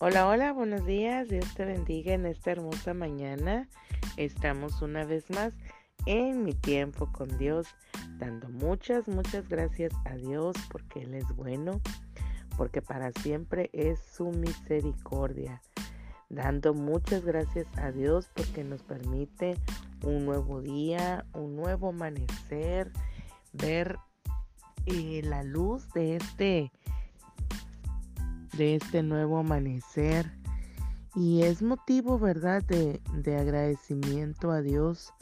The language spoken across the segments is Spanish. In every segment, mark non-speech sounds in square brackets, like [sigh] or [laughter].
Hola, hola, buenos días. Dios te bendiga en esta hermosa mañana. Estamos una vez más en mi tiempo con Dios, dando muchas, muchas gracias a Dios porque Él es bueno, porque para siempre es su misericordia. Dando muchas gracias a Dios porque nos permite un nuevo día, un nuevo amanecer, ver eh, la luz de este de este nuevo amanecer. Y es motivo, ¿verdad?, de, agradecimiento a Dios,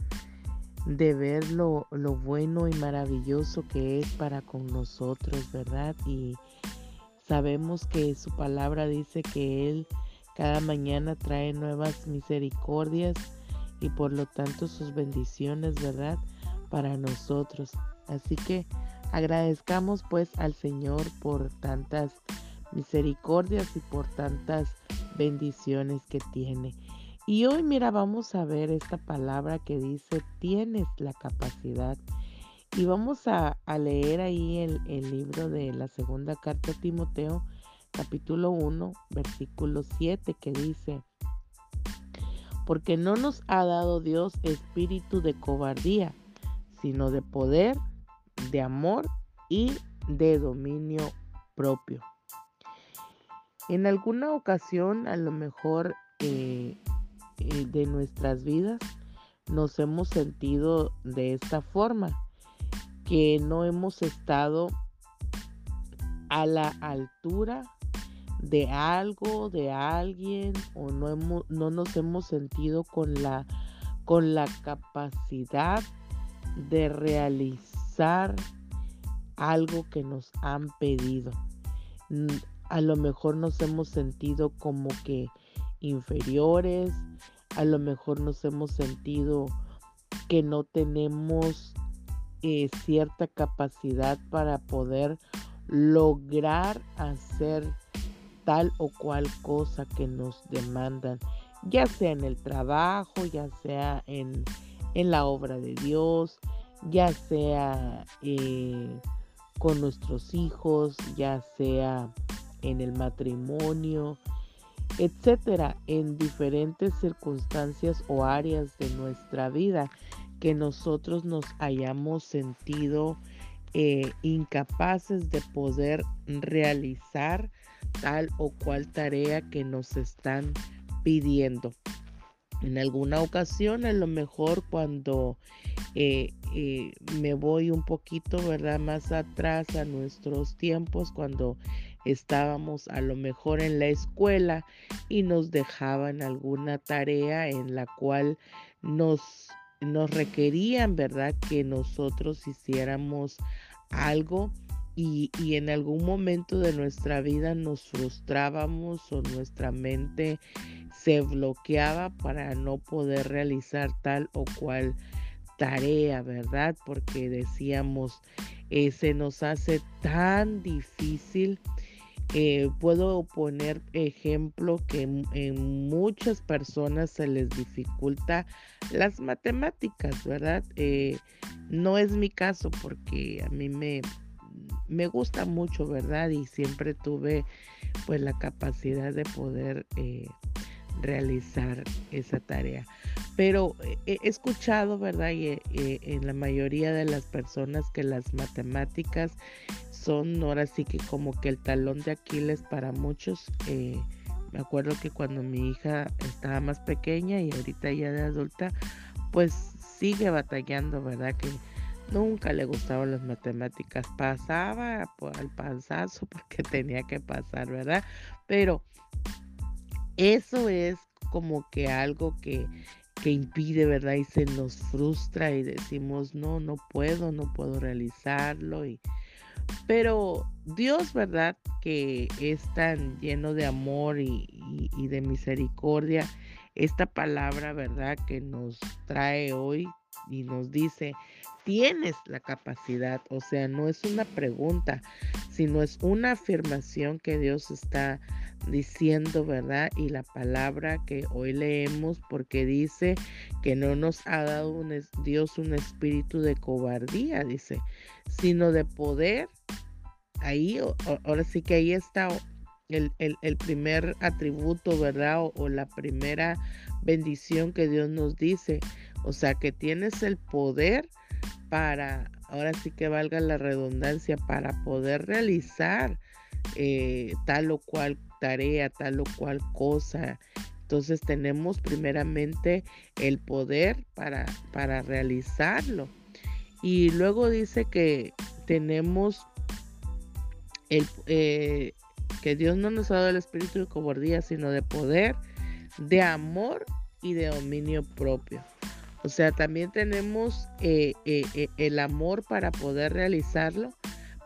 de ver lo, lo, bueno y maravilloso que es para con nosotros, ¿verdad? Y sabemos que su palabra dice que Él cada mañana trae nuevas misericordias y por lo tanto sus bendiciones, ¿verdad? Para nosotros. Así que agradezcamos pues al Señor por tantas misericordias y por tantas bendiciones que tiene. Y hoy mira, vamos a ver esta palabra que dice, tienes la capacidad. Y vamos a, leer ahí el, el, libro de la segunda carta a Timoteo, capítulo 1, versículo 7, que dice, porque no nos ha dado Dios espíritu de cobardía, sino de poder, de amor y de dominio propio. En alguna ocasión, a lo mejor eh, eh, de nuestras vidas, nos hemos sentido de esta forma, que no hemos estado a la altura de algo, de alguien, o no, hemos, no nos hemos sentido con la, con la capacidad de realizar algo que nos han pedido a lo mejor nos hemos sentido como que inferiores, a lo mejor nos hemos sentido que no tenemos eh, cierta capacidad para poder lograr hacer tal o cual cosa que nos demandan, ya sea en el trabajo, ya sea en, la obra de Dios, ya sea eh, con nuestros hijos, ya sea en el matrimonio, etcétera, en diferentes circunstancias o áreas de nuestra vida que nosotros nos hayamos sentido eh, incapaces de poder realizar tal o cual tarea que nos están pidiendo. En alguna ocasión, a lo mejor cuando eh, eh, me voy un poquito, ¿verdad? Más atrás a nuestros tiempos, cuando estábamos a lo mejor en la escuela y nos dejaban alguna tarea en la cual nos, nos requerían, ¿verdad? Que nosotros hiciéramos algo y, y, en algún momento de nuestra vida nos frustrábamos o nuestra mente se bloqueaba para no poder realizar tal o cual tarea, ¿verdad? Porque decíamos, eh, se nos hace tan difícil eh, puedo poner ejemplo que en, muchas personas se les dificulta las matemáticas, ¿verdad? Eh, no es mi caso porque a mí me, me gusta mucho, ¿verdad? Y siempre tuve pues la capacidad de poder eh, realizar esa tarea. Pero he escuchado, ¿verdad? Y, en la mayoría de las personas que las matemáticas son ahora sí que como que el talón de Aquiles para muchos. Eh, me acuerdo que cuando mi hija estaba más pequeña y ahorita ya de adulta, pues sigue batallando, ¿verdad? Que nunca le gustaban las matemáticas. Pasaba al panzazo [laughs] porque tenía que pasar, ¿verdad? Pero eso es como que algo que, que impide, ¿verdad? Y se nos frustra y decimos, no, no puedo, no puedo realizarlo. Y, pero Dios, ¿verdad? Que es tan lleno de amor y, de misericordia. Esta palabra, ¿verdad? Que nos trae hoy y nos dice, tienes la capacidad. O sea, no es una pregunta, sino es una afirmación que Dios está diciendo, ¿verdad? Y la palabra que hoy leemos porque dice que no nos ha dado un, Dios un espíritu de cobardía, dice, sino de poder. Ahí, ahora sí que ahí está el, primer atributo, ¿verdad? O, la primera bendición que Dios nos dice. O sea, que tienes el poder para, ahora sí que valga la redundancia, para poder realizar eh, tal o cual tarea, tal o cual cosa. Entonces tenemos primeramente el poder para, para realizarlo. Y luego dice que tenemos el, eh, que Dios no nos ha dado el espíritu de cobardía, sino de poder, de amor y de dominio propio. O sea, también tenemos eh, eh, el amor para poder realizarlo,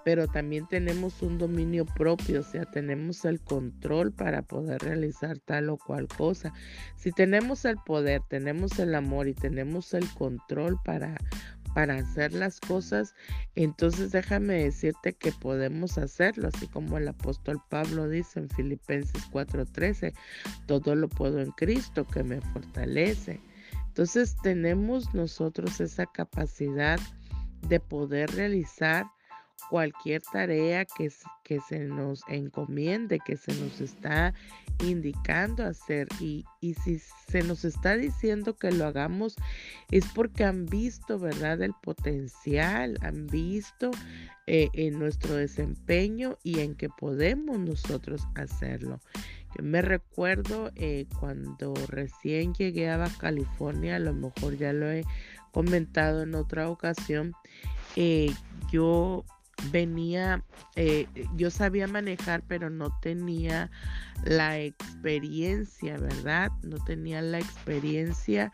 pero también tenemos un dominio propio, o sea, tenemos el control para poder realizar tal o cual cosa. Si tenemos el poder, tenemos el amor y tenemos el control para para hacer las cosas, entonces déjame decirte que podemos hacerlo, así como el apóstol Pablo dice en Filipenses 4:13, todo lo puedo en Cristo que me fortalece. Entonces tenemos nosotros esa capacidad de poder realizar cualquier tarea que, que se nos encomiende, que se nos está indicando hacer. Y, y, si se nos está diciendo que lo hagamos, es porque han visto, ¿verdad?, el potencial, han visto eh, en nuestro desempeño y en que podemos nosotros hacerlo. Yo me recuerdo eh, cuando recién llegué a Baja California, a lo mejor ya lo he comentado en otra ocasión, eh, yo venía, eh, yo sabía manejar, pero no tenía la experiencia, ¿verdad? No tenía la experiencia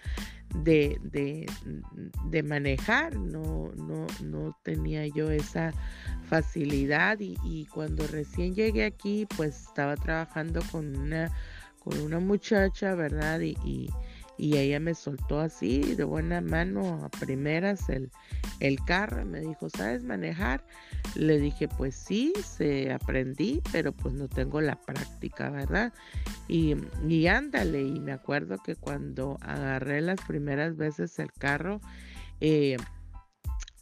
de, de, manejar, no, no, no tenía yo esa facilidad y, cuando recién llegué aquí, pues estaba trabajando con una, con una muchacha, ¿verdad? y ella me soltó así de buena mano a primeras el, el carro. Me dijo, ¿sabes manejar? Le dije, pues sí, se aprendí, pero pues no tengo la práctica, ¿verdad? Y, y ándale, y me acuerdo que cuando agarré las primeras veces el carro, eh,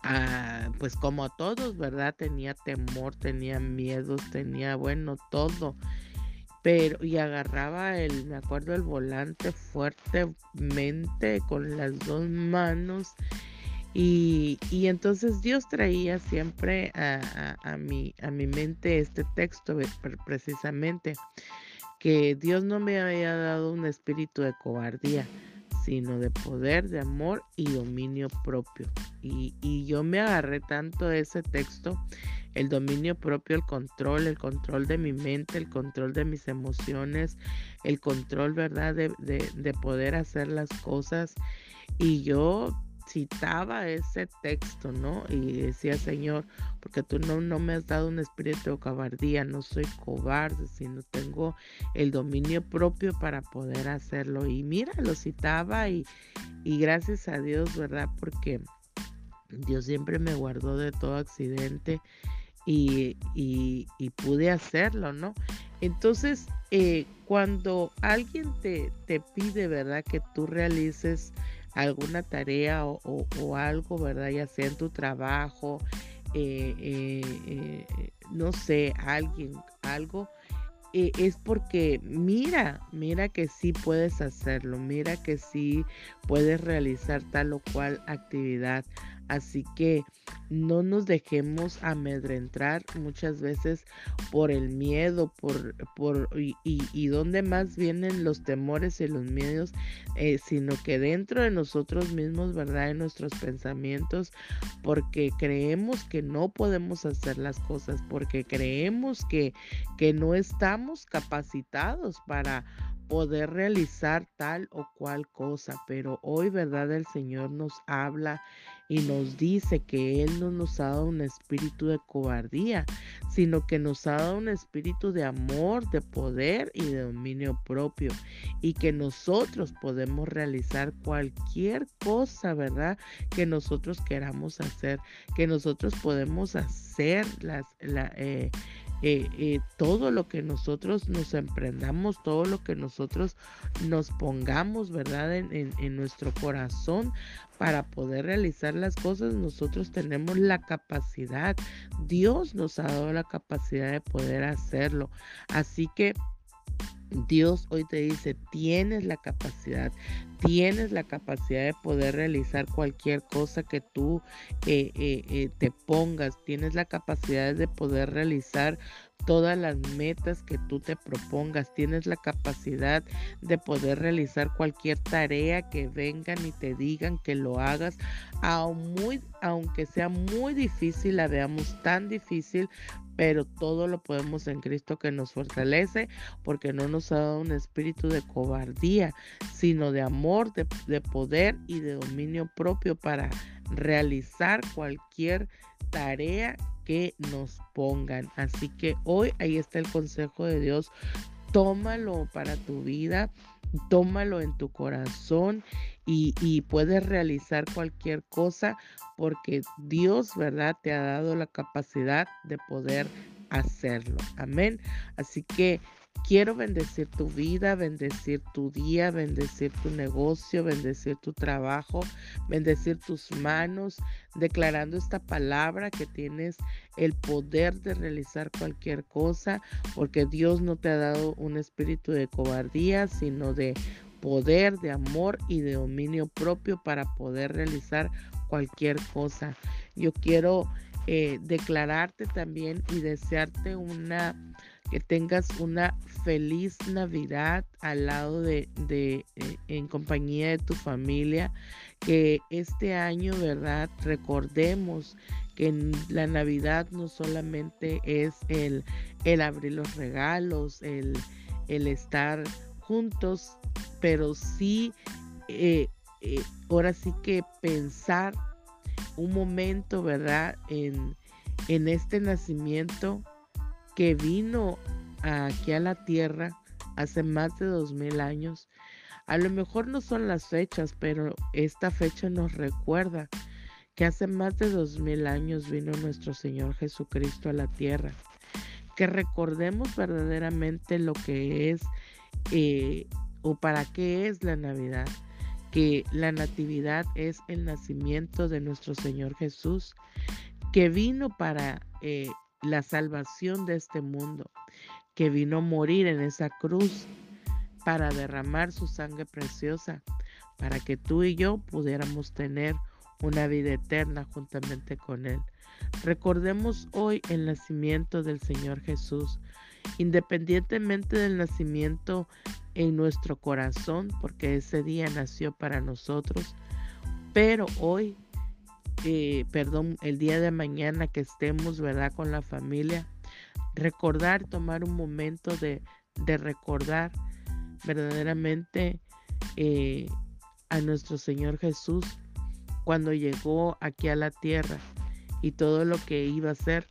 ah, pues como todos, ¿verdad? Tenía temor, tenía miedos, tenía, bueno, todo pero y agarraba el, me acuerdo, el volante fuertemente con las dos manos. Y, y entonces Dios traía siempre a, a, mi, a mi mente este texto precisamente, que Dios no me había dado un espíritu de cobardía, sino de poder, de amor y dominio propio. Y, y yo me agarré tanto de ese texto el dominio propio, el control, el control de mi mente, el control de mis emociones, el control, ¿verdad? De, de, poder hacer las cosas. Y yo citaba ese texto, ¿no? Y decía, Señor, porque tú no, no me has dado un espíritu de cobardía, no soy cobarde, sino tengo el dominio propio para poder hacerlo. Y mira, lo citaba y, y gracias a Dios, ¿verdad? Porque Dios siempre me guardó de todo accidente y, y, pude hacerlo, ¿no? Entonces, eh, cuando alguien te, pide, ¿verdad? Que tú realices alguna tarea o, o, algo, ¿verdad? Ya sea en tu trabajo, eh, eh, no sé, alguien, algo, es porque mira, mira que sí puedes hacerlo, mira que sí puedes realizar tal o cual actividad. Así que no nos dejemos amedrentar muchas veces por el miedo, por, por y, y, donde más vienen los temores y los miedos, eh, sino que dentro de nosotros mismos, ¿verdad? En nuestros pensamientos, porque creemos que no podemos hacer las cosas, porque creemos que, que no estamos capacitados para poder realizar tal o cual cosa, pero hoy, ¿verdad? El Señor nos habla y nos dice que Él no nos ha dado un espíritu de cobardía, sino que nos ha dado un espíritu de amor, de poder y de dominio propio, y que nosotros podemos realizar cualquier cosa, ¿verdad? Que nosotros queramos hacer, que nosotros podemos hacer las, la, eh, eh, eh, todo lo que nosotros nos emprendamos, todo lo que nosotros nos pongamos, ¿verdad? En, en, nuestro corazón para poder realizar las cosas, nosotros tenemos la capacidad. Dios nos ha dado la capacidad de poder hacerlo. Así que Dios hoy te dice, tienes la capacidad, tienes la capacidad de poder realizar cualquier cosa que tú eh, eh, eh, te pongas, tienes la capacidad de poder realizar todas las metas que tú te propongas, tienes la capacidad de poder realizar cualquier tarea que vengan y te digan que lo hagas, aunque sea muy difícil, la veamos tan difícil, pero todo lo podemos en Cristo que nos fortalece, porque no nos ha dado un espíritu de cobardía, sino de amor, de, de poder y de dominio propio para realizar cualquier tarea que nos pongan. Así que hoy ahí está el consejo de Dios. Tómalo para tu vida, tómalo en tu corazón y, puedes realizar cualquier cosa porque Dios, ¿verdad? Te ha dado la capacidad de poder hacerlo. Amén. Así que Quiero bendecir tu vida, bendecir tu día, bendecir tu negocio, bendecir tu trabajo, bendecir tus manos, declarando esta palabra que tienes el poder de realizar cualquier cosa, porque Dios no te ha dado un espíritu de cobardía, sino de poder, de amor y de dominio propio para poder realizar cualquier cosa. Yo quiero eh, declararte también y desearte una que tengas una feliz Navidad al lado de, de eh, en compañía de tu familia, que este año, ¿verdad? Recordemos que la Navidad no solamente es el, el abrir los regalos, el, el estar juntos, pero sí, eh, eh, ahora sí que pensar un momento, ¿verdad? En, en este nacimiento que vino aquí a la tierra hace más de dos mil años. A lo mejor no son las fechas, pero esta fecha nos recuerda que hace más de dos mil años vino nuestro Señor Jesucristo a la tierra. Que recordemos verdaderamente lo que es eh, o para qué es la Navidad. Que la natividad es el nacimiento de nuestro Señor Jesús, que vino para eh, la salvación de este mundo, que vino a morir en esa cruz para derramar su sangre preciosa, para que tú y yo pudiéramos tener una vida eterna juntamente con Él. Recordemos hoy el nacimiento del Señor Jesús, independientemente del nacimiento en nuestro corazón, porque ese día nació para nosotros, pero hoy eh, perdón, el día de mañana que estemos, ¿verdad? Con la familia, recordar, tomar un momento de, recordar verdaderamente eh, a nuestro Señor Jesús cuando llegó aquí a la tierra y todo lo que iba a hacer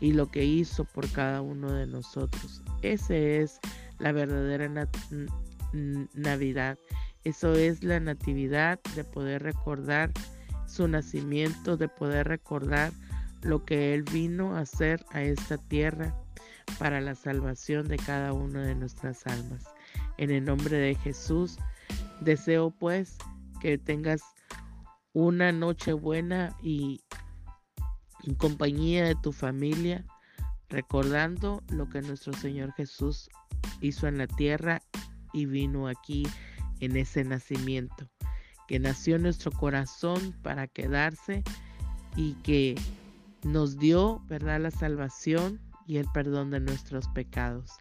y lo que hizo por cada uno de nosotros. Ese es la verdadera Navidad. Eso es la natividad de poder recordar su nacimiento, de poder recordar lo que Él vino a hacer a esta tierra para la salvación de cada una de nuestras almas. En el nombre de Jesús, deseo pues que tengas una noche buena y en compañía de tu familia, recordando lo que nuestro Señor Jesús hizo en la tierra y vino aquí en ese nacimiento que nació en nuestro corazón para quedarse y que nos dio, ¿verdad?, la salvación y el perdón de nuestros pecados.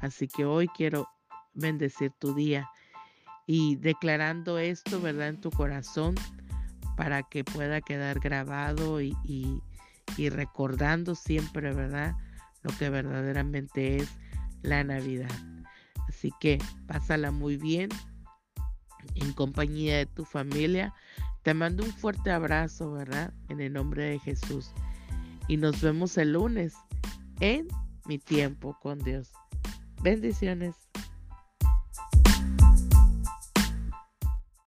Así que hoy quiero bendecir tu día y declarando esto, ¿verdad?, en tu corazón para que pueda quedar grabado y, y recordando siempre, ¿verdad?, lo que verdaderamente es la Navidad. Así que pásala muy bien en compañía de tu familia. Te mando un fuerte abrazo, ¿verdad? En el nombre de Jesús. Y nos vemos el lunes en mi tiempo con Dios. Bendiciones.